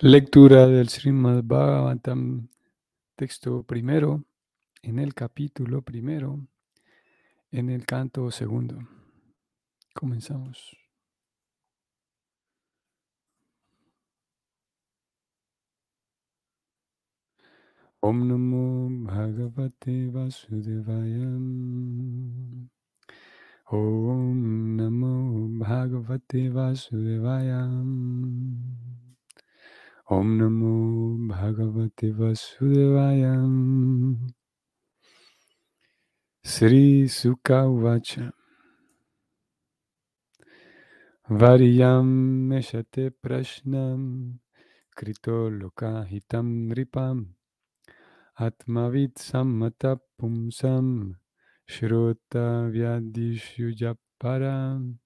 Lectura del Srimad Bhagavatam, texto primero, en el capítulo primero, en el canto segundo. Comenzamos. Om Namo Bhagavate Vasudevaya. Om Namo Bhagavate Vasudevaya. ओम नमो भगवते वसुदेवाय। श्री सुका उवाच वर्यां शते कृतो लोकाहितं नृपाम्। आत्मवित् सम्मतपुंसं श्रोतव्यादिषु जपराम्।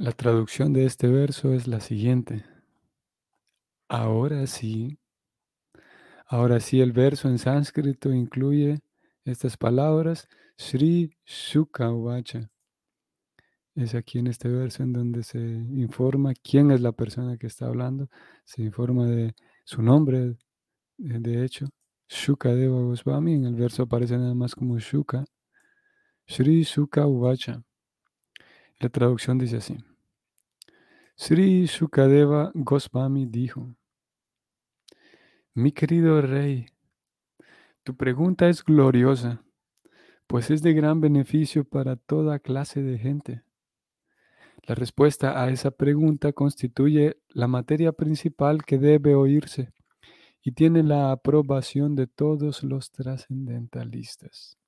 La traducción de este verso es la siguiente. Ahora sí, ahora sí el verso en sánscrito incluye estas palabras, Sri Sukha Uvacha. Es aquí en este verso en donde se informa quién es la persona que está hablando, se informa de su nombre, de hecho, Shuka Deva Goswami, en el verso aparece nada más como Shuka, Sri Sukha Uvacha. La traducción dice así. Sri Sukadeva Goswami dijo, mi querido rey, tu pregunta es gloriosa, pues es de gran beneficio para toda clase de gente. La respuesta a esa pregunta constituye la materia principal que debe oírse y tiene la aprobación de todos los trascendentalistas.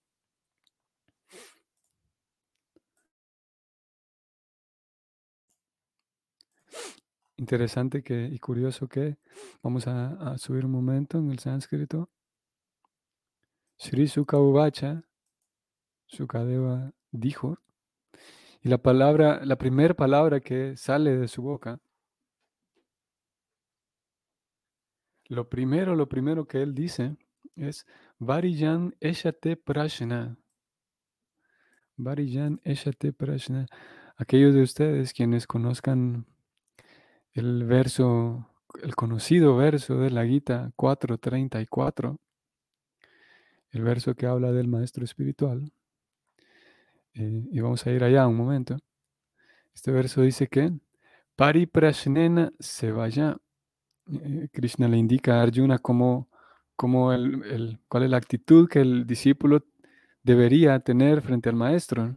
Interesante que, y curioso que vamos a, subir un momento en el sánscrito. Sri Sukha Uvacha, Sukadeva dijo, y la palabra, la primera palabra que sale de su boca, lo primero, lo primero que él dice es Varijan Eshate Prashna. Varijan Eshate Prashna. Aquellos de ustedes quienes conozcan el verso, el conocido verso de la Gita 4.34, el verso que habla del maestro espiritual. Eh, y vamos a ir allá un momento. Este verso dice que Pari Prashnena se vaya. Eh, Krishna le indica a Arjuna cómo, cómo el, cuál es la actitud que el discípulo debería tener frente al maestro.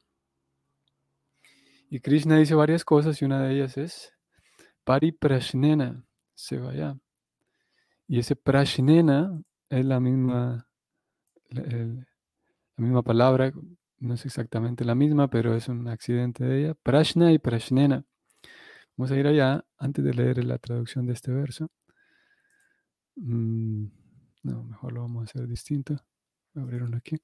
Y Krishna dice varias cosas y una de ellas es Pari Prashnena se vaya. Y ese Prashnena es la misma, la, misma palabra, no es exactamente la misma, pero es un accidente de ella. Prashna y Prashnena. Vamos a ir allá antes de leer la traducción de este verso. Mm, no, mejor lo vamos a hacer distinto. Voy a aquí.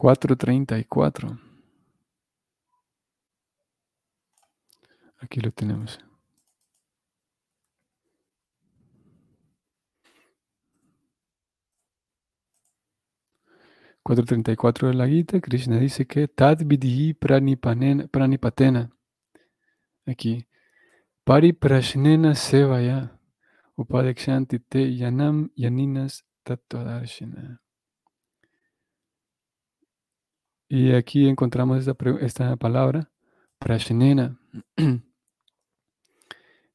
434. Aquí lo tenemos. ...434 de la Gita, Krishna dice que... ...tad vidhi pranipatena... ...aquí... ...pari prashnena sevaya... ...upadekshanti te yanam yaninas tattvadarshina... Y aquí encontramos esta, palabra, prashnena.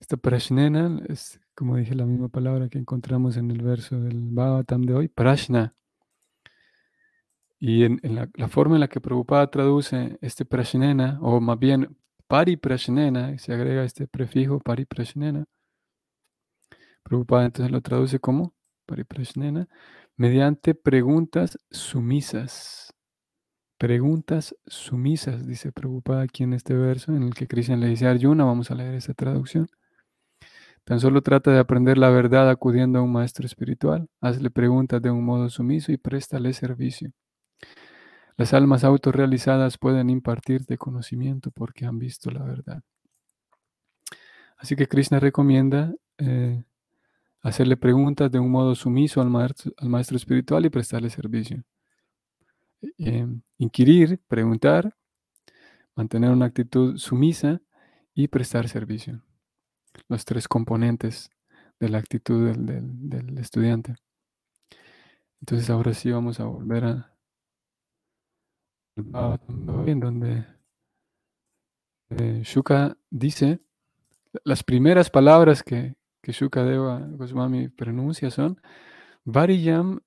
Esta prashnena es, como dije, la misma palabra que encontramos en el verso del Bhagavatam de hoy, prashna. Y en, la, forma en la que Prabhupada traduce este prashnena, o más bien pari prashnena, se agrega este prefijo pari prashnena, Prabhupada entonces lo traduce como pari prashnena, mediante preguntas sumisas. Preguntas sumisas, dice preocupada aquí en este verso, en el que Cristian le dice a Arjuna, vamos a leer esta traducción. Tan solo trata de aprender la verdad acudiendo a un maestro espiritual. Hazle preguntas de un modo sumiso y préstale servicio. Las almas autorrealizadas pueden impartirte conocimiento porque han visto la verdad. Así que Krishna recomienda eh, hacerle preguntas de un modo sumiso al maestro, al maestro espiritual y prestarle servicio. Eh, inquirir, preguntar, mantener una actitud sumisa y prestar servicio. Los tres componentes de la actitud del, estudiante. Entonces ahora sí vamos a volver a en donde eh, Shuka dice las primeras palabras que, que Shukadeva Goswami pronuncia son Variyam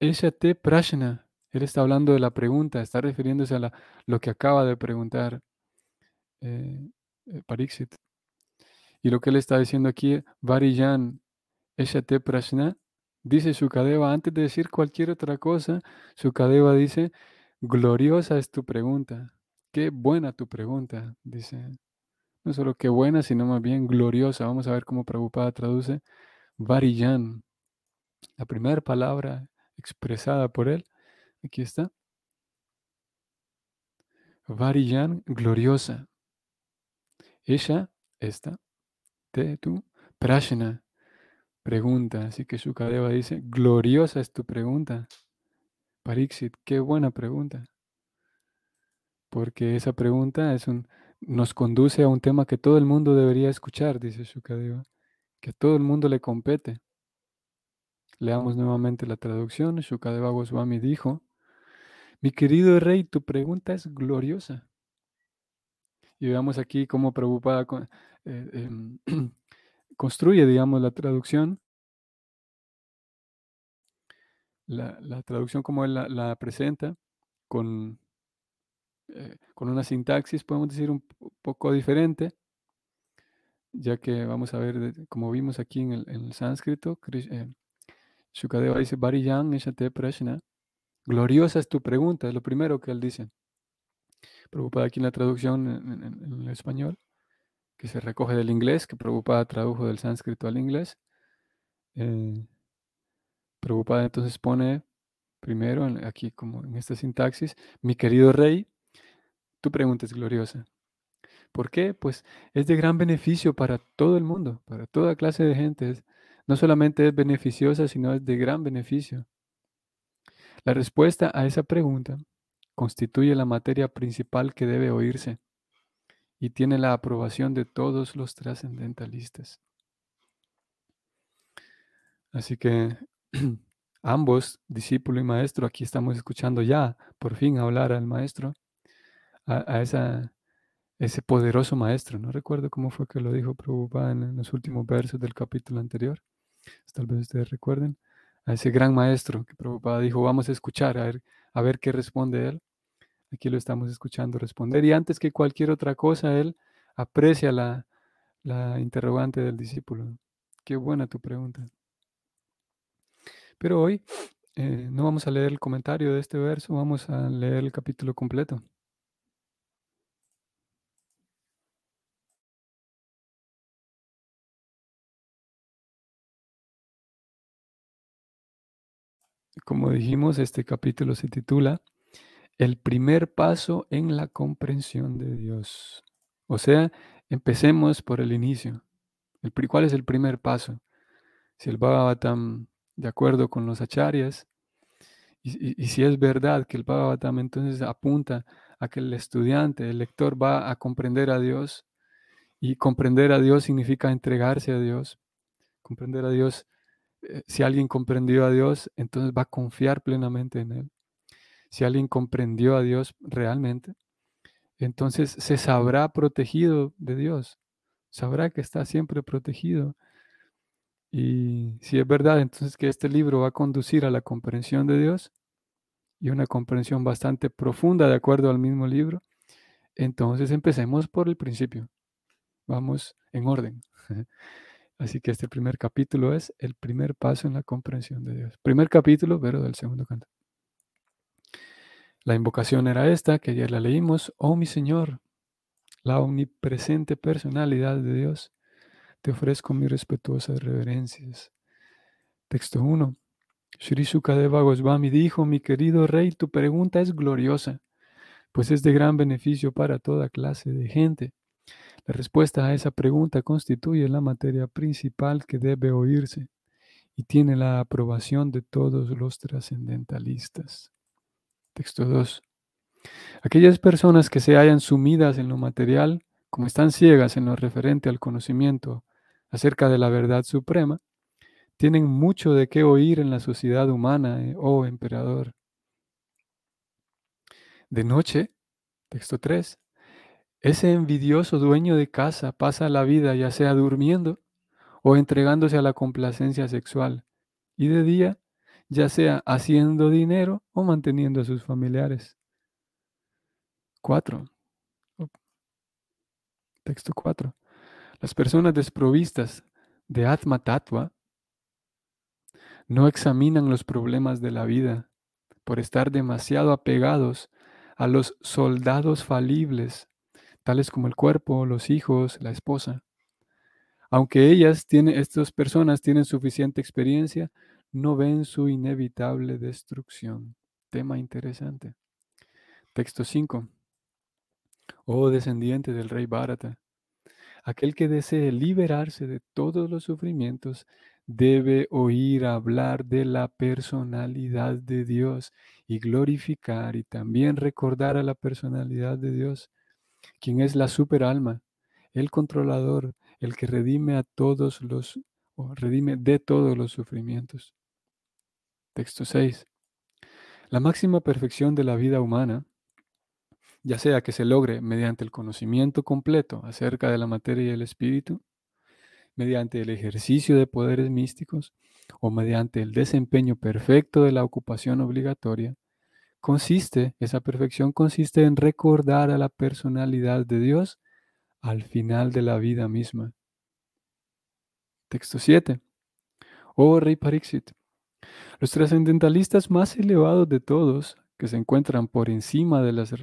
Eshate Prashna. Él está hablando de la pregunta, está refiriéndose a lo que acaba de preguntar eh, eh, Pariksit. Y lo que él está diciendo aquí, Variyan Eshate Prashna, dice Shukadeva, antes de decir cualquier otra cosa, Shukadeva dice, gloriosa es tu pregunta. Qué buena tu pregunta, dice. No solo qué buena, sino más bien gloriosa. Vamos a ver cómo Prabhupada traduce Variyan. La primera palabra expresada por él, aquí está. Variyan, gloriosa. Ella, esta, te, tú, prashna, pregunta. Así que Shukadeva dice, gloriosa es tu pregunta. Pariksit, qué buena pregunta. Porque esa pregunta es un, nos conduce a un tema que todo el mundo debería escuchar, dice Shukadeva, que a todo el mundo le compete. Leamos nuevamente la traducción. Shukadeva Goswami dijo, mi querido rey, tu pregunta es gloriosa. Y veamos aquí cómo Prabhupada eh, em, construye, digamos, la traducción. La, traducción como él la presenta, con eh, con una sintaxis, podemos decir, un poco diferente, ya que vamos a ver, como vimos aquí en el, sánscrito, eh, Shukadeva dice, Variyang Eshate Prashna, gloriosa es tu pregunta, es lo primero que él dice. Preocupada aquí en la traducción en, el español, que se recoge del inglés, que Prabhupada tradujo del sánscrito al inglés. Eh, Prabhupada entonces pone primero, aquí como en esta sintaxis, mi querido rey, tu pregunta es gloriosa. ¿Por qué? Pues es de gran beneficio para todo el mundo, para toda clase de gente. No solamente es beneficiosa, sino es de gran beneficio. La respuesta a esa pregunta constituye la materia principal que debe oírse y tiene la aprobación de todos los trascendentalistas. Así que ambos, discípulo y maestro, aquí estamos escuchando ya por fin hablar al maestro a, ese poderoso maestro. No recuerdo cómo fue que lo dijo Prabhupada en, los últimos versos del capítulo anterior. Tal vez ustedes recuerden. A ese gran maestro que Prabhupada dijo, vamos a escuchar, a ver, a ver qué responde él. Aquí lo estamos escuchando responder. Y antes que cualquier otra cosa, él aprecia la, la interrogante del discípulo. Qué buena tu pregunta. Pero hoy eh, no vamos a leer el comentario de este verso, vamos a leer el capítulo completo. Como dijimos, este capítulo se titula El primer paso en la comprensión de Dios. O sea, empecemos por el inicio. El, ¿Cuál es el primer paso? Si el Bhagavatam, de acuerdo con los acharyas, y, si es verdad que el Bhagavatam entonces apunta a que el estudiante, el lector va a comprender a Dios, y comprender a Dios significa entregarse a Dios. Comprender a Dios si alguien comprendió a Dios, entonces va a confiar plenamente en Él. Si alguien comprendió a Dios realmente, entonces se sabrá protegido de Dios. Sabrá que está siempre protegido. Y si es verdad, entonces que este libro va a conducir a la comprensión de Dios y una comprensión bastante profunda de acuerdo al mismo libro, entonces empecemos por el principio. Vamos en orden. Así que este primer capítulo es el primer paso en la comprensión de Dios. Primer capítulo, pero del segundo canto. La invocación era esta, que ayer la leímos. Oh mi Señor, la omnipresente personalidad de Dios, te ofrezco mis respetuosas reverencias. Texto 1. Shri Sukadeva Goswami dijo, mi querido rey, tu pregunta es gloriosa, pues es de gran beneficio para toda clase de gente. La respuesta a esa pregunta constituye la materia principal que debe oírse y tiene la aprobación de todos los trascendentalistas. Texto 2. Aquellas personas que se hallan sumidas en lo material, como están ciegas en lo referente al conocimiento acerca de la verdad suprema, tienen mucho de qué oír en la sociedad humana, eh, oh emperador. De noche, texto 3, ese envidioso dueño de casa pasa la vida ya sea durmiendo o entregándose a la complacencia sexual, y de día, ya sea haciendo dinero o manteniendo a sus familiares. 4. Texto 4. Las personas desprovistas de Atma Tattva no examinan los problemas de la vida por estar demasiado apegados a los soldados falibles, tales como el cuerpo, los hijos, la esposa. Aunque ellas tienen, estas personas tienen suficiente experiencia, no ven su inevitable destrucción. Tema interesante. Texto 5. Oh descendiente del rey Bharata, aquel que desee liberarse de todos los sufrimientos debe oír hablar de la personalidad de Dios y glorificar y también recordar a la personalidad de Dios, quien es la superalma, el controlador, el que redime a todos los, redime de todos los sufrimientos. Texto 6. La máxima perfección de la vida humana, ya sea que se logre mediante el conocimiento completo acerca de la materia y el espíritu, mediante el ejercicio de poderes místicos o mediante el desempeño perfecto de la ocupación obligatoria, consiste, esa perfección consiste en recordar a la personalidad de Dios al final de la vida misma. Texto 7. Oh Rey Pariksit, los trascendentalistas más elevados de todos, que se encuentran por encima de las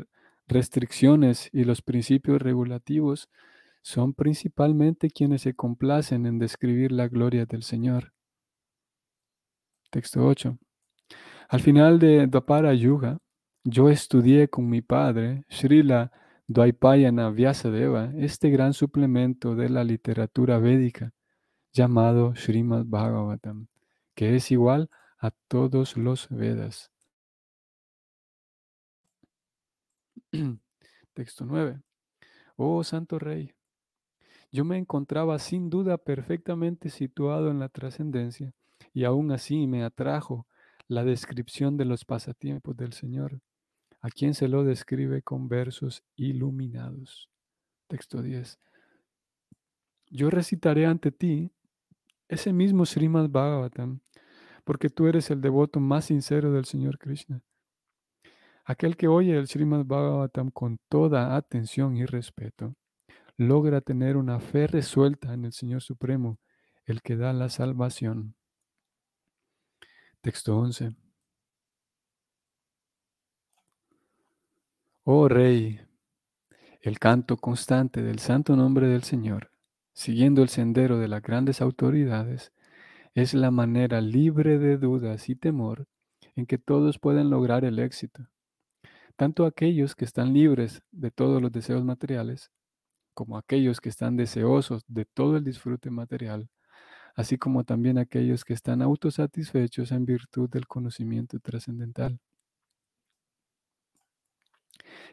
restricciones y los principios regulativos, son principalmente quienes se complacen en describir la gloria del Señor. Texto 8. Al final de Dwapara Yuga, yo estudié con mi padre, Srila Dvaipayana Vyasadeva, este gran suplemento de la literatura védica llamado Srimad Bhagavatam, que es igual a todos los Vedas. Texto 9. Oh Santo Rey, yo me encontraba sin duda perfectamente situado en la trascendencia y aún así me atrajo la descripción de los pasatiempos del Señor a quien se lo describe con versos iluminados. Texto 10. Yo recitaré ante ti ese mismo Srimad Bhagavatam, porque tú eres el devoto más sincero del Señor Krishna. Aquel que oye el Srimad Bhagavatam con toda atención y respeto, logra tener una fe resuelta en el Señor Supremo, el que da la salvación. Texto 11. Oh Rey, el canto constante del santo nombre del Señor, siguiendo el sendero de las grandes autoridades, es la manera libre de dudas y temor en que todos pueden lograr el éxito, tanto aquellos que están libres de todos los deseos materiales, como aquellos que están deseosos de todo el disfrute material, así como también aquellos que están autosatisfechos en virtud del conocimiento trascendental.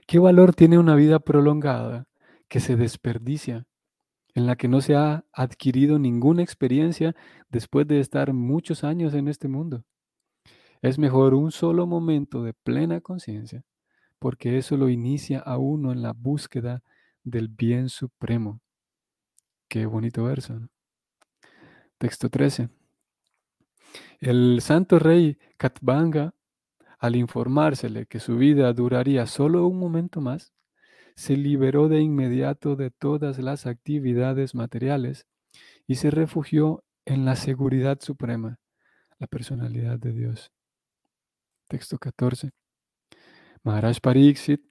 ¿Qué valor tiene una vida prolongada que se desperdicia, en la que no se ha adquirido ninguna experiencia después de estar muchos años en este mundo? Es mejor un solo momento de plena conciencia, porque eso lo inicia a uno en la búsqueda del bien supremo. Qué bonito verso. Texto 13. El santo rey Katbanga al informársele que su vida duraría solo un momento más, se liberó de inmediato de todas las actividades materiales y se refugió en la seguridad suprema, la personalidad de Dios. Texto 14. Maharaj Pariksit,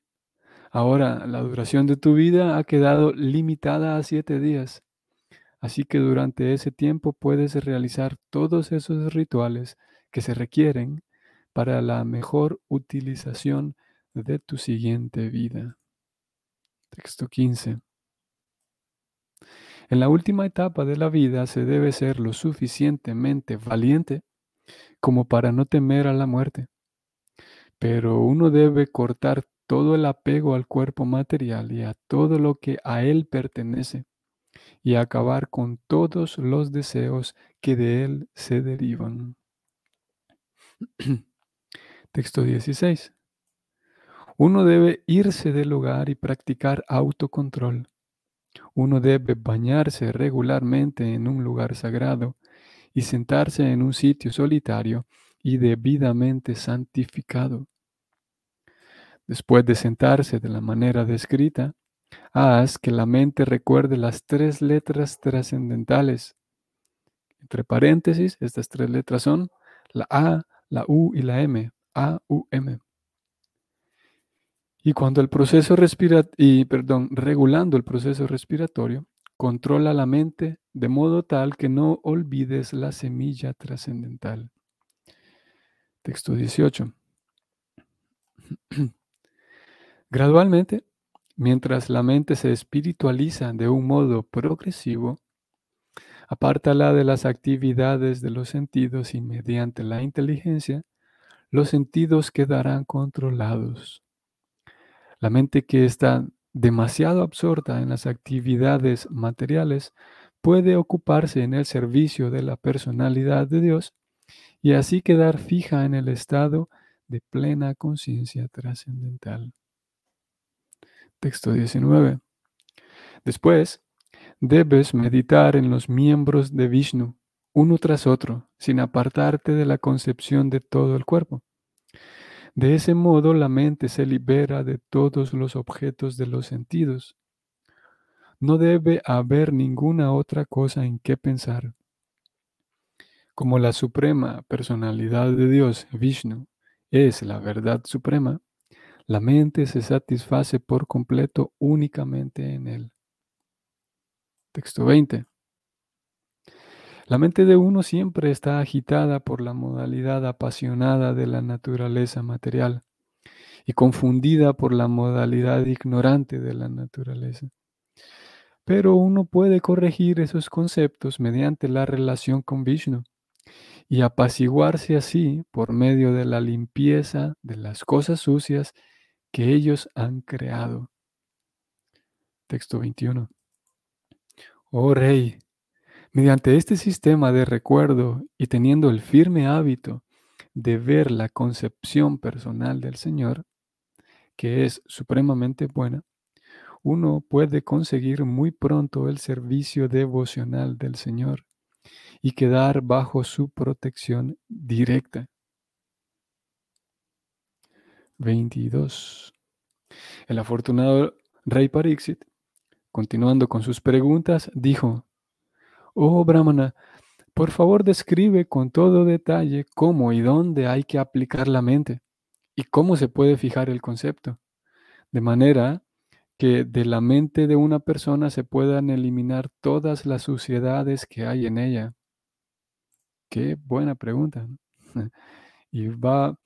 ahora la duración de tu vida ha quedado limitada a siete días, así que durante ese tiempo puedes realizar todos esos rituales que se requieren para la mejor utilización de tu siguiente vida. Texto 15. En la última etapa de la vida se debe ser lo suficientemente valiente como para no temer a la muerte. Pero uno debe cortar todo el apego al cuerpo material y a todo lo que a él pertenece y acabar con todos los deseos que de él se derivan. Texto 16. Uno debe irse del lugar y practicar autocontrol. Uno debe bañarse regularmente en un lugar sagrado y sentarse en un sitio solitario y debidamente santificado. Después de sentarse de la manera descrita, haz que la mente recuerde las tres letras trascendentales. Entre paréntesis, estas tres letras son la A, la U y la M. A, U, M. Y cuando el proceso respiratorio, y perdón, regulando el proceso respiratorio, controla la mente de modo tal que no olvides la semilla trascendental. Texto 18. Gradualmente, mientras la mente se espiritualiza de un modo progresivo, apártala de las actividades de los sentidos y mediante la inteligencia, los sentidos quedarán controlados. La mente que está demasiado absorta en las actividades materiales puede ocuparse en el servicio de la personalidad de Dios y así quedar fija en el estado de plena conciencia trascendental. Texto 19. Después, debes meditar en los miembros de Vishnu, uno tras otro, sin apartarte de la concepción de todo el cuerpo. De ese modo la mente se libera de todos los objetos de los sentidos. No debe haber ninguna otra cosa en qué pensar. Como la suprema personalidad de Dios, Vishnu, es la verdad suprema, la mente se satisface por completo únicamente en él. Texto 20. La mente de uno siempre está agitada por la modalidad apasionada de la naturaleza material y confundida por la modalidad ignorante de la naturaleza. Pero uno puede corregir esos conceptos mediante la relación con Vishnu y apaciguarse así por medio de la limpieza de las cosas sucias que ellos han creado. Texto 21. Oh Rey, mediante este sistema de recuerdo y teniendo el firme hábito de ver la concepción personal del Señor, que es supremamente buena, uno puede conseguir muy pronto el servicio devocional del Señor y quedar bajo su protección directa. 22. El afortunado rey Parixit, continuando con sus preguntas, dijo, Oh Brahmana, por favor describe con todo detalle cómo y dónde hay que aplicar la mente y cómo se puede fijar el concepto, de manera que de la mente de una persona se puedan eliminar todas las suciedades que hay en ella. Qué buena pregunta. y va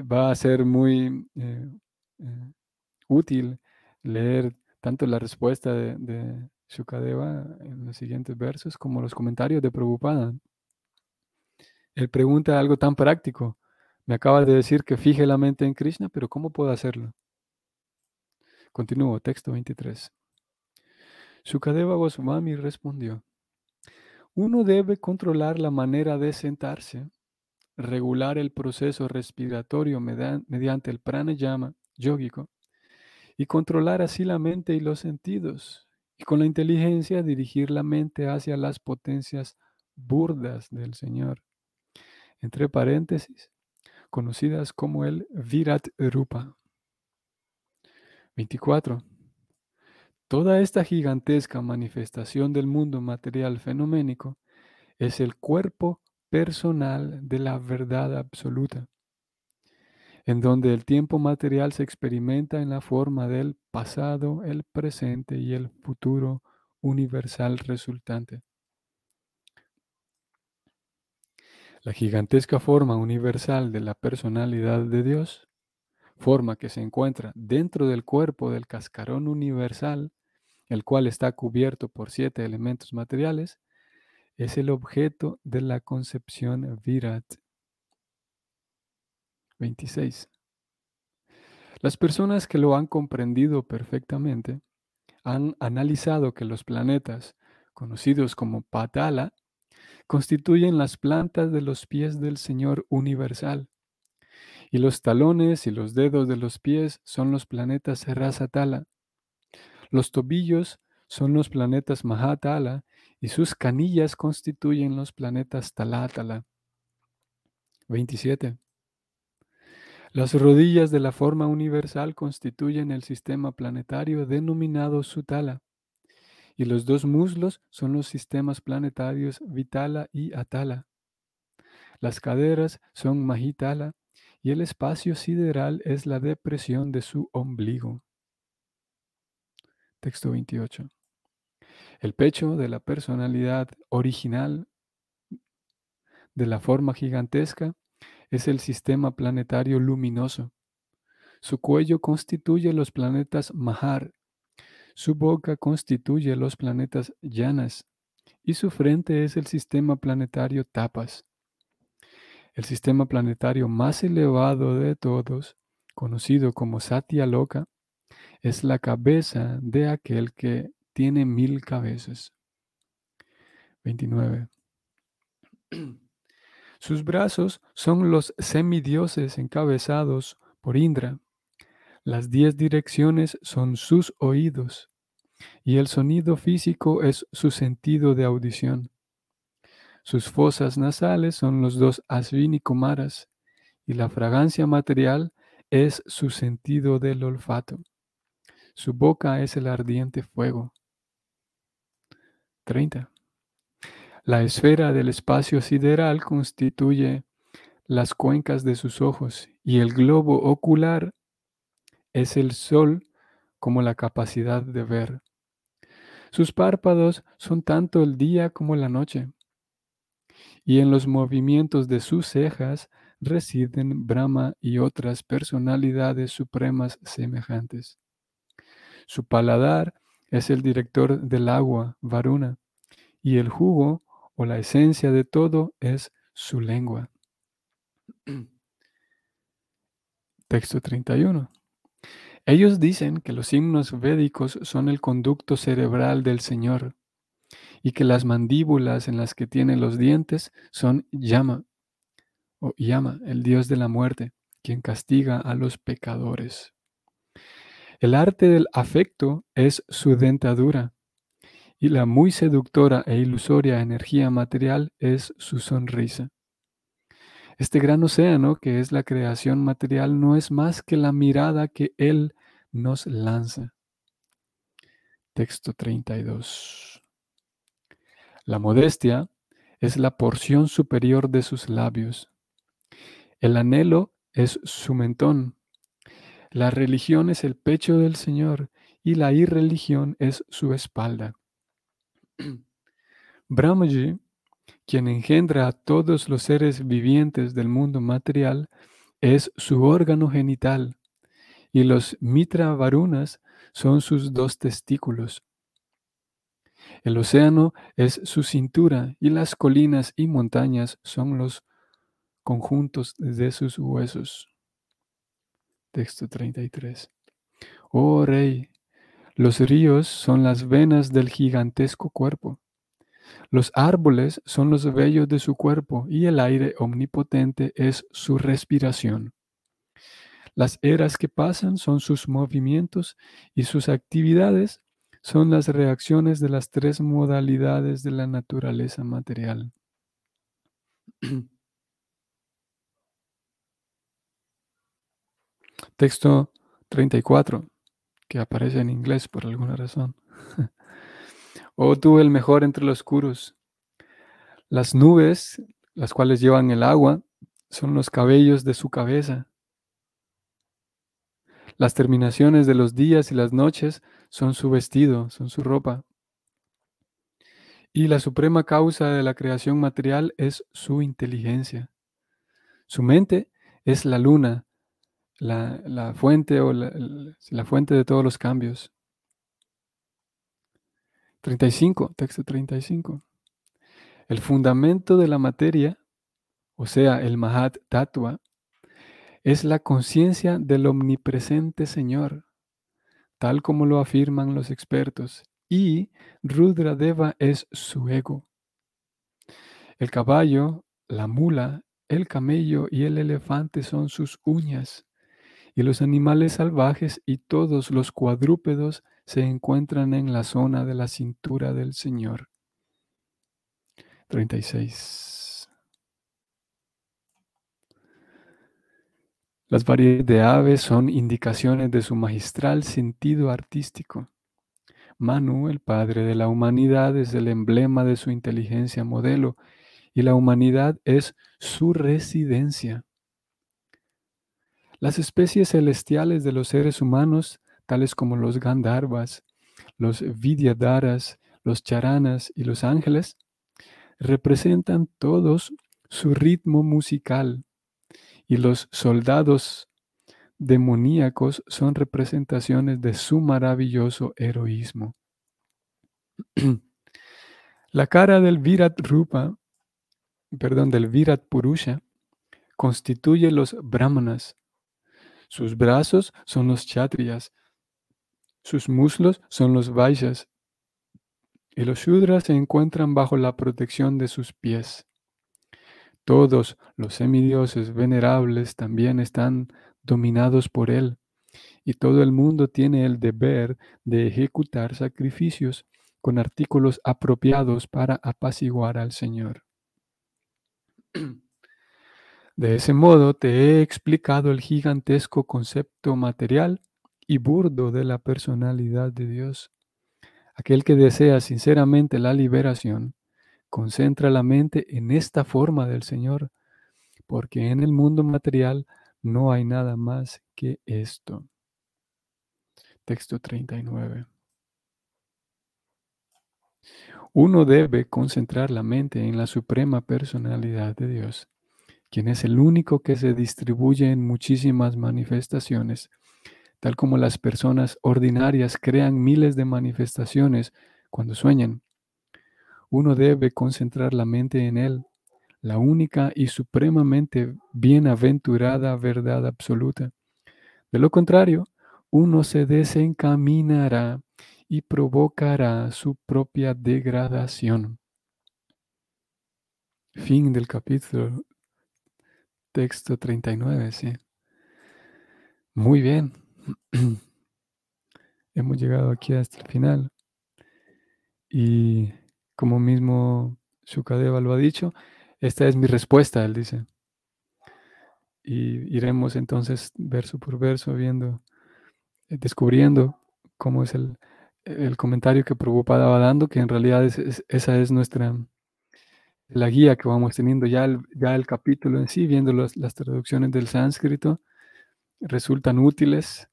va a ser muy eh, eh, útil leer tanto la respuesta de, de, Shukadeva en los siguientes versos como los comentarios de Prabhupada. Él pregunta algo tan práctico. Me acaba de decir que fije la mente en Krishna, pero ¿cómo puedo hacerlo? Continúo, texto 23. Shukadeva Goswami respondió, uno debe controlar la manera de sentarse regular el proceso respiratorio mediante el pranayama yógico y controlar así la mente y los sentidos y con la inteligencia dirigir la mente hacia las potencias burdas del Señor. Entre paréntesis, conocidas como el Virat Rupa. 24. Toda esta gigantesca manifestación del mundo material fenoménico es el cuerpo personal de la verdad absoluta, en donde el tiempo material se experimenta en la forma del pasado, el presente y el futuro universal resultante. La gigantesca forma universal de la personalidad de Dios, forma que se encuentra dentro del cuerpo del cascarón universal, el cual está cubierto por siete elementos materiales, es el objeto de la concepción Virat. 26. Las personas que lo han comprendido perfectamente han analizado que los planetas, conocidos como Patala, constituyen las plantas de los pies del Señor universal. Y los talones y los dedos de los pies son los planetas Rasatala. Los tobillos son los planetas Mahatala y sus canillas constituyen los planetas Talatala. 27. Las rodillas de la forma universal constituyen el sistema planetario denominado Sutala y los dos muslos son los sistemas planetarios Vitala y Atala. Las caderas son Mahitala y el espacio sideral es la depresión de su ombligo. Texto 28. El pecho de la personalidad original de la forma gigantesca es el sistema planetario luminoso. Su cuello constituye los planetas Mahar su boca constituye los planetas llanas y su frente es el sistema planetario Tapas. El sistema planetario más elevado de todos, conocido como Satya Loka, es la cabeza de aquel que tiene mil cabezas. 29. Sus brazos son los semidioses encabezados por Indra. Las diez direcciones son sus oídos y el sonido físico es su sentido de audición. Sus fosas nasales son los dos Asvini Kumaras y la fragancia material es su sentido del olfato. Su boca es el ardiente fuego. 30. La esfera del espacio sideral constituye las cuencas de sus ojos y el globo ocular es el sol como la capacidad de ver. Sus párpados son tanto el día como la noche, y en los movimientos de sus cejas residen Brahma y otras personalidades supremas semejantes. Su paladar es el director del agua, Varuna, y el jugo o la esencia de todo es su lengua. Texto 31. Ellos dicen que los himnos védicos son el conducto cerebral del Señor y que las mandíbulas en las que tiene los dientes son Yama, o Yama, el dios de la muerte, quien castiga a los pecadores. El arte del afecto es su dentadura y la muy seductora e ilusoria energía material es su sonrisa. Este gran océano que es la creación material no es más que la mirada que Él nos lanza. Texto 32. La modestia es la porción superior de sus labios. El anhelo es su mentón. La religión es el pecho del Señor y la irreligión es su espalda. Brahmaji quien engendra a todos los seres vivientes del mundo material, es su órgano genital, y los mitra varunas son sus dos testículos. El océano es su cintura y las colinas y montañas son los conjuntos de sus huesos. Texto 33. Oh Rey, los ríos son las venas del gigantesco cuerpo. Los árboles son los vellos de su cuerpo y el aire omnipotente es su respiración. Las eras que pasan son sus movimientos y sus actividades son las reacciones de las tres modalidades de la naturaleza material. Texto 34, que aparece en inglés por alguna razón. Oh tú el mejor entre los oscuros. Las nubes, las cuales llevan el agua, son los cabellos de su cabeza. Las terminaciones de los días y las noches son su vestido, son su ropa. Y la suprema causa de la creación material es su inteligencia. Su mente es la luna, la, fuente o la fuente de todos los cambios. 35, texto 35. El fundamento de la materia, o sea, el Mahat Tattva, es la conciencia del omnipresente Señor, tal como lo afirman los expertos, y Rudradeva es su ego. El caballo, la mula, el camello y el elefante son sus uñas, y los animales salvajes y todos los cuadrúpedos se encuentran en la zona de la cintura del Señor. 36. Las variedades de aves son indicaciones de su magistral sentido artístico. Manu, el padre de la humanidad, es el emblema de su inteligencia modelo y la humanidad es su residencia. Las especies celestiales de los seres humanos, tales como los Gandharvas, los Vidyadharas, los Charanas y los ángeles, representan todos su ritmo musical y los soldados demoníacos son representaciones de su maravilloso heroísmo. La cara del Virat Rupa, perdón, del Virat Purusha, constituye los brahmanas. Sus brazos son los chatriyas, sus muslos son los vaishyas, y los shudras se encuentran bajo la protección de sus pies. Todos los semidioses venerables también están dominados por él, y todo el mundo tiene el deber de ejecutar sacrificios con artículos apropiados para apaciguar al Señor. De ese modo te he explicado el gigantesco concepto material y burdo de la personalidad de Dios. Aquel que desea sinceramente la liberación, concentra la mente en esta forma del Señor, porque en el mundo material no hay nada más que esto. Texto 39. Uno debe concentrar la mente en la suprema personalidad de Dios, quien es el único que se distribuye en muchísimas manifestaciones tal como las personas ordinarias crean miles de manifestaciones cuando sueñan. Uno debe concentrar la mente en Él, la única y supremamente bienaventurada verdad absoluta. De lo contrario, uno se desencaminará y provocará su propia degradación. Fin del capítulo. Texto 39, sí. Muy bien. Hemos llegado aquí hasta el final. Y como mismo Shukadeva lo ha dicho, esta es mi respuesta, él dice. Y iremos entonces verso por verso viendo, eh, descubriendo cómo es el, el comentario que Prabhupada va dando, que en realidad esa es nuestra, la guía que vamos teniendo. Ya el, ya el capítulo en sí, viendo las traducciones del sánscrito, resultan útiles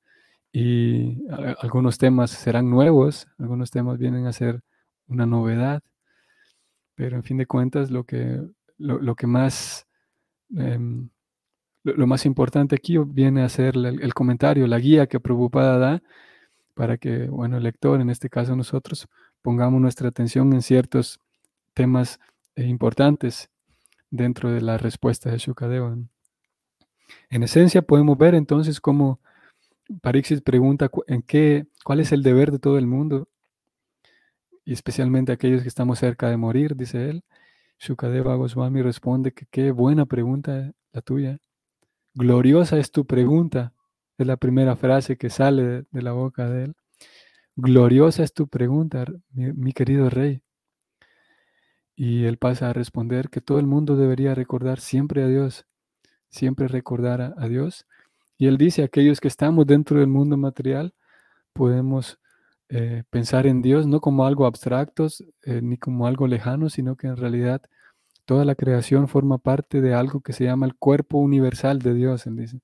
y algunos temas serán nuevos, algunos temas vienen a ser una novedad, pero en fin de cuentas lo que, lo, que más, em, lo, más importante aquí viene a ser el, comentario, la guía que Prabhupada da para que, bueno, el lector, en este caso nosotros, pongamos nuestra atención en ciertos temas importantes dentro de la respuesta de Shukadeva. En esencia podemos ver entonces cómo Parixis pregunta en qué, cuál es el deber de todo el mundo, y especialmente aquellos que estamos cerca de morir, dice él. Shukadeva Goswami responde que qué buena pregunta la tuya. Gloriosa es tu pregunta, es la primera frase que sale de, la boca de él. Gloriosa es tu pregunta, mi querido rey. Y él pasa a responder que todo el mundo debería recordar siempre a Dios, siempre recordar a Dios y él dice, aquellos que estamos dentro del mundo material, podemos eh, pensar en Dios no como algo abstracto, eh, ni como algo lejano, sino que en realidad toda la creación forma parte de algo que se llama el cuerpo universal de Dios, él dice.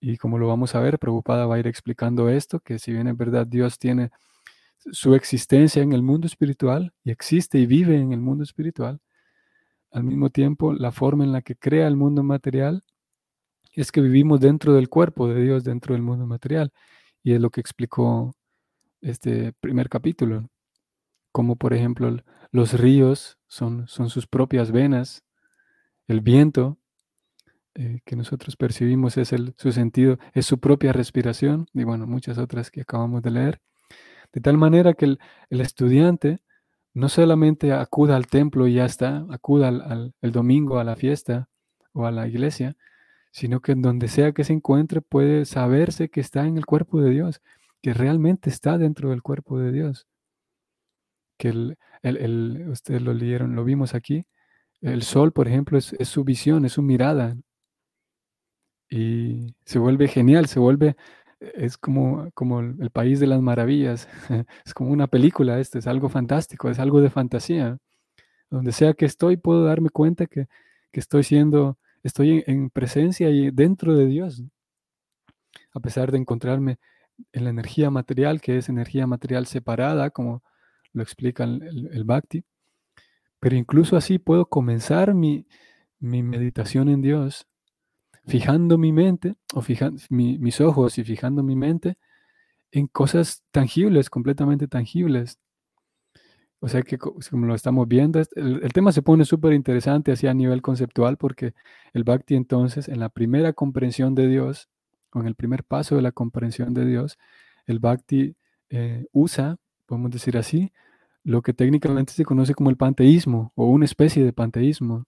Y como lo vamos a ver, Preocupada va a ir explicando esto, que si bien es verdad Dios tiene su existencia en el mundo espiritual y existe y vive en el mundo espiritual, al mismo tiempo la forma en la que crea el mundo material es que vivimos dentro del cuerpo de Dios, dentro del mundo material. Y es lo que explicó este primer capítulo. como por ejemplo los ríos son, son sus propias venas, el viento eh, que nosotros percibimos es el, su sentido, es su propia respiración, y bueno, muchas otras que acabamos de leer. De tal manera que el, estudiante no solamente acuda al templo y ya está, acuda al, el domingo a la fiesta o a la iglesia, sino que en donde sea que se encuentre puede saberse que está en el cuerpo de Dios, que realmente está dentro del cuerpo de Dios. Que el, el, ustedes lo leyeron, lo vimos aquí, el sol, por ejemplo, es, su visión, es su mirada. Y se vuelve genial, se vuelve, es como, como el país de las maravillas, es como una película, este es algo fantástico, es algo de fantasía. Donde sea que estoy, puedo darme cuenta que, que estoy siendo estoy en, presencia y dentro de Dios, a pesar de encontrarme en la energía material, que es energía material separada, como lo explica el, Bhakti. Pero incluso así puedo comenzar mi, meditación en Dios, fijando mi mente, o fijando mis ojos y fijando mi mente en cosas tangibles, completamente tangibles, o sea que como lo estamos viendo, el, tema se pone súper interesante así a nivel conceptual porque el bhakti entonces en la primera comprensión de Dios, o en el primer paso de la comprensión de Dios, el bhakti eh, usa, podemos decir así, lo que técnicamente se conoce como el panteísmo o una especie de panteísmo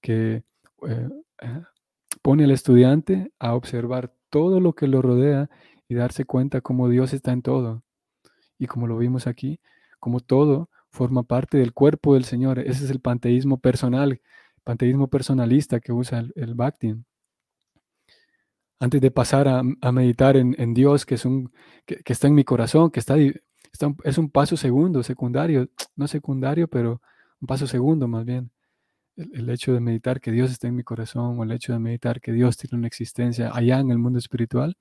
que eh, pone al estudiante a observar todo lo que lo rodea y darse cuenta cómo Dios está en todo. Y como lo vimos aquí, como todo forma parte del cuerpo del Señor. Ese es el panteísmo personal, panteísmo personalista que usa el, Bhakti. Antes de pasar a, meditar en, Dios, que, es un, que, está en mi corazón, que está, es un paso segundo, secundario, no secundario, pero un paso segundo más bien. El, hecho de meditar que Dios está en mi corazón o el hecho de meditar que Dios tiene una existencia allá en el mundo espiritual.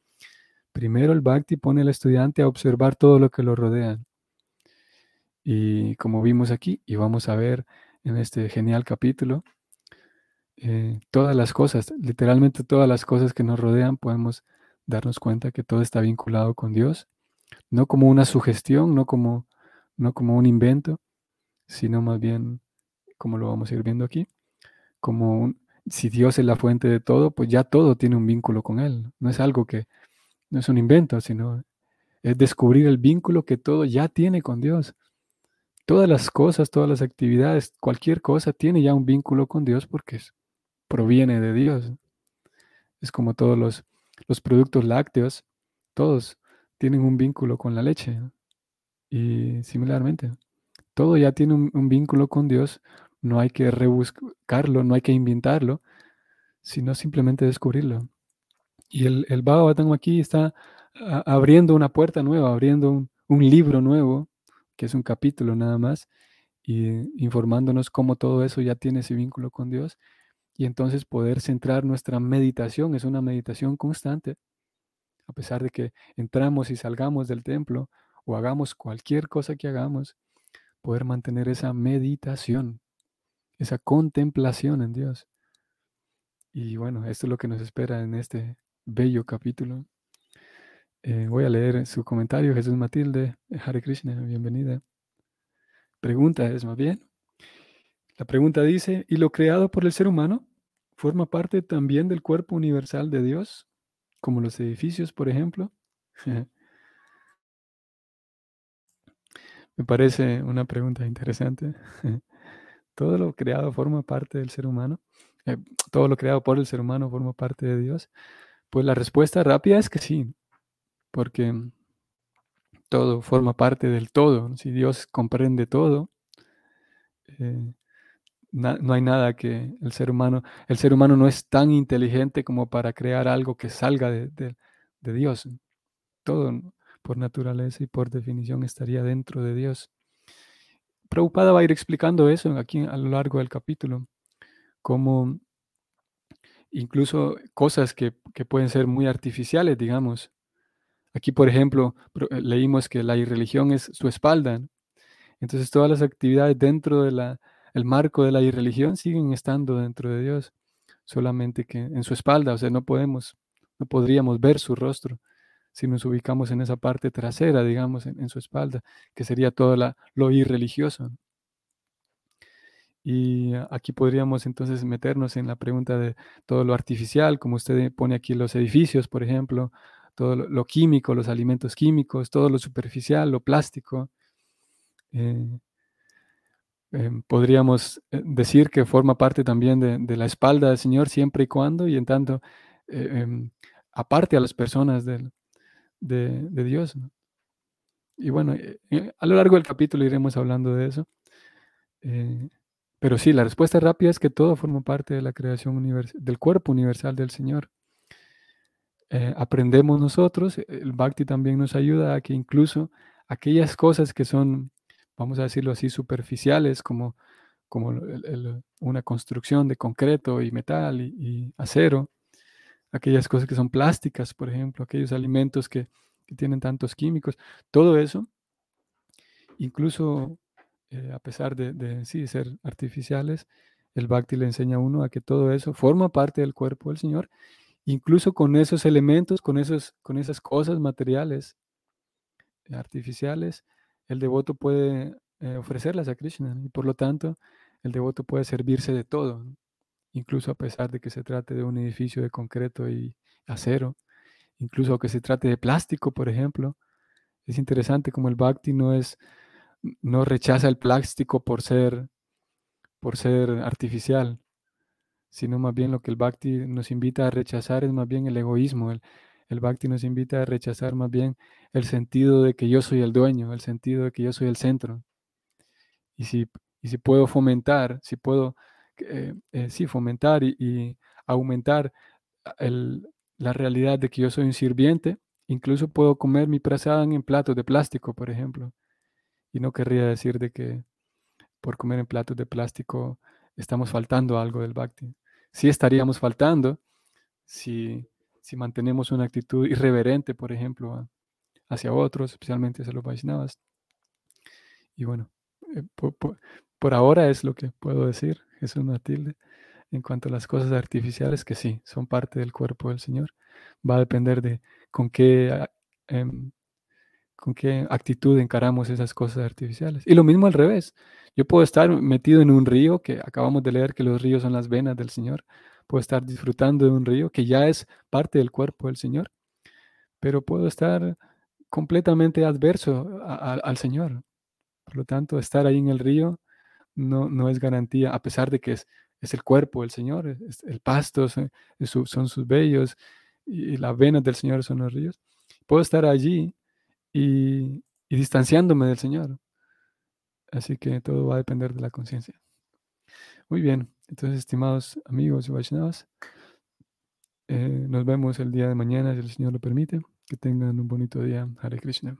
Primero el Bhakti pone al estudiante a observar todo lo que lo rodea. Y como vimos aquí, y vamos a ver en este genial capítulo, eh, todas las cosas, literalmente todas las cosas que nos rodean, podemos darnos cuenta que todo está vinculado con Dios, no como una sugestión, no como, no como un invento, sino más bien, como lo vamos a ir viendo aquí, como un, si Dios es la fuente de todo, pues ya todo tiene un vínculo con Él. No es algo que, no es un invento, sino es descubrir el vínculo que todo ya tiene con Dios todas las cosas, todas las actividades, cualquier cosa tiene ya un vínculo con Dios porque proviene de Dios. Es como todos los, los productos lácteos, todos tienen un vínculo con la leche. Y similarmente, todo ya tiene un, vínculo con Dios, no hay que rebuscarlo, no hay que inventarlo, sino simplemente descubrirlo. Y el, el Bhagavatam aquí está abriendo una puerta nueva, abriendo un, libro nuevo que es un capítulo nada más, y informándonos cómo todo eso ya tiene ese vínculo con Dios, y entonces poder centrar nuestra meditación, es una meditación constante, a pesar de que entramos y salgamos del templo o hagamos cualquier cosa que hagamos, poder mantener esa meditación, esa contemplación en Dios. Y bueno, esto es lo que nos espera en este bello capítulo. Eh, voy a leer su comentario, Jesús Matilde, Hare Krishna, bienvenida. Pregunta es más bien. La pregunta dice, ¿y lo creado por el ser humano forma parte también del cuerpo universal de Dios, como los edificios, por ejemplo? Me parece una pregunta interesante. ¿Todo lo creado forma parte del ser humano? Eh, ¿Todo lo creado por el ser humano forma parte de Dios? Pues la respuesta rápida es que sí porque todo forma parte del todo. Si Dios comprende todo, eh, no hay nada que el ser humano, el ser humano no es tan inteligente como para crear algo que salga de, Dios. Todo por naturaleza y por definición estaría dentro de Dios. Preocupada va a ir explicando eso aquí a lo largo del capítulo, como incluso cosas que, que pueden ser muy artificiales, digamos, Aquí, por ejemplo, eh, leímos que la irreligión es su espalda. Entonces, todas las actividades dentro del marco de la irreligión siguen estando dentro de Dios, solamente que en su espalda, o sea, no podemos, no podríamos ver su rostro, si nos ubicamos en esa parte trasera, digamos, en, su espalda, que sería todo lo irreligioso. Y aquí podríamos entonces meternos en la pregunta de todo lo artificial, como usted pone aquí los edificios, por ejemplo, todo lo, químico, los alimentos químicos, todo lo superficial, lo plástico. Eh, em, podríamos eh, decir que forma parte también de, la espalda del Señor siempre y cuando, y en tanto, eh, em, aparte a las personas de, Dios. Y bueno, a lo largo del capítulo iremos hablando de eso. pero sí, la respuesta rápida es que todo forma parte de la creación universal, del cuerpo universal del Señor. Eh, aprendemos nosotros, el Bhakti también nos ayuda a que incluso aquellas cosas que son, vamos a decirlo así, superficiales, como, como una construcción de concreto y metal y, acero, aquellas cosas que son plásticas, por ejemplo, aquellos alimentos que, tienen tantos químicos, todo eso, incluso eh, a pesar de, sí, ser artificiales, el Bhakti le enseña a uno a que todo eso forma parte del cuerpo del Señor incluso con esos elementos, con, esos, con esas cosas materiales, eh, artificiales, el devoto puede eh, ofrecerlas a Krishna y por lo tanto el devoto puede servirse de todo, incluso a pesar de que se trate de un edificio de concreto y acero, incluso que se trate de plástico, por ejemplo. Es interesante como el bhakti no es no rechaza el plástico por ser por ser artificial, sino más bien lo que el bhakti nos invita a rechazar es más bien el egoísmo. El, bhakti nos invita a rechazar más bien el sentido de que yo soy el dueño, el sentido de que yo soy el centro. Y si, y si puedo fomentar, si puedo, eh, eh, sí, fomentar y, aumentar la realidad de que yo soy un sirviente, incluso puedo comer mi prasada en platos de plástico, por ejemplo. Y no querría decir de que por comer en platos de plástico estamos faltando algo del bhakti sí estaríamos faltando si, mantenemos una actitud irreverente, por ejemplo, hacia otros, especialmente hacia los Vaishnavas. Y bueno, eh, por, ahora es lo que puedo decir, es una tilde, en cuanto a las cosas artificiales, que sí, son parte del cuerpo del Señor. Va a depender de con qué, ah, em, con qué actitud encaramos esas cosas artificiales. Y lo mismo al revés. Yo puedo estar metido en un río, que acabamos de leer que los ríos son las venas del Señor. Puedo estar disfrutando de un río que ya es parte del cuerpo del Señor, pero puedo estar completamente adverso al Señor. Por lo tanto, estar ahí en el río no, no es garantía, a pesar de que es, es el cuerpo del Señor, es, el pasto son, son sus vellos y, las venas del Señor son los ríos. Puedo estar allí y, y distanciándome del Señor. Así que todo va a depender de la conciencia. Muy bien, entonces, estimados amigos y Vaishnavas, eh, nos vemos el día de mañana, si el Señor lo permite. Que tengan un bonito día. Hare Krishna.